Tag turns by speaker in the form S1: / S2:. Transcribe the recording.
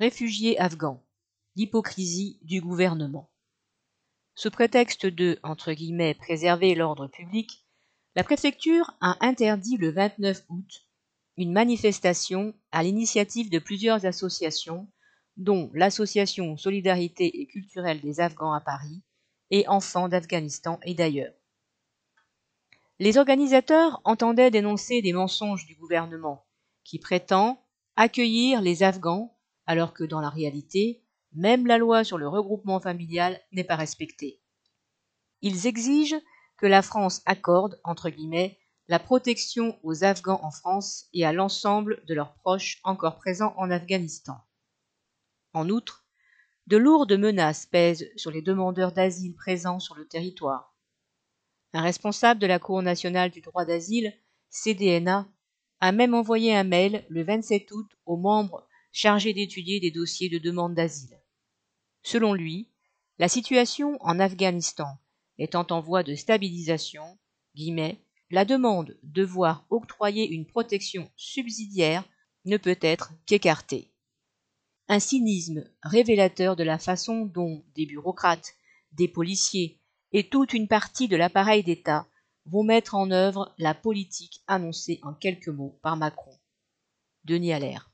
S1: Réfugiés afghans. L'hypocrisie du gouvernement. Sous prétexte de préserver l'ordre public, la préfecture a interdit le 29 août une manifestation à l'initiative de plusieurs associations, dont l'association Solidarité et culturelle des Afghans à Paris et Enfants d'Afghanistan et d'ailleurs. Les organisateurs entendaient dénoncer des mensonges du gouvernement qui prétend accueillir les Afghans alors que dans la réalité, même la loi sur le regroupement familial n'est pas respectée. Ils exigent que la France accorde, entre guillemets, la protection aux Afghans en France et à l'ensemble de leurs proches encore présents en Afghanistan. En outre, de lourdes menaces pèsent sur les demandeurs d'asile présents sur le territoire. Un responsable de la Cour nationale du droit d'asile, CDNA, a même envoyé un mail le 27 août aux membres chargés d'étudier des dossiers de demande d'asile. Selon lui, la situation en Afghanistan étant en voie de stabilisation, la demande de voir octroyer une protection subsidiaire ne peut être qu'écartée. Un cynisme révélateur de la façon dont des bureaucrates, des policiers et toute une partie de l'appareil d'État vont mettre en œuvre la politique annoncée en quelques mots par Macron. Denis Allaire.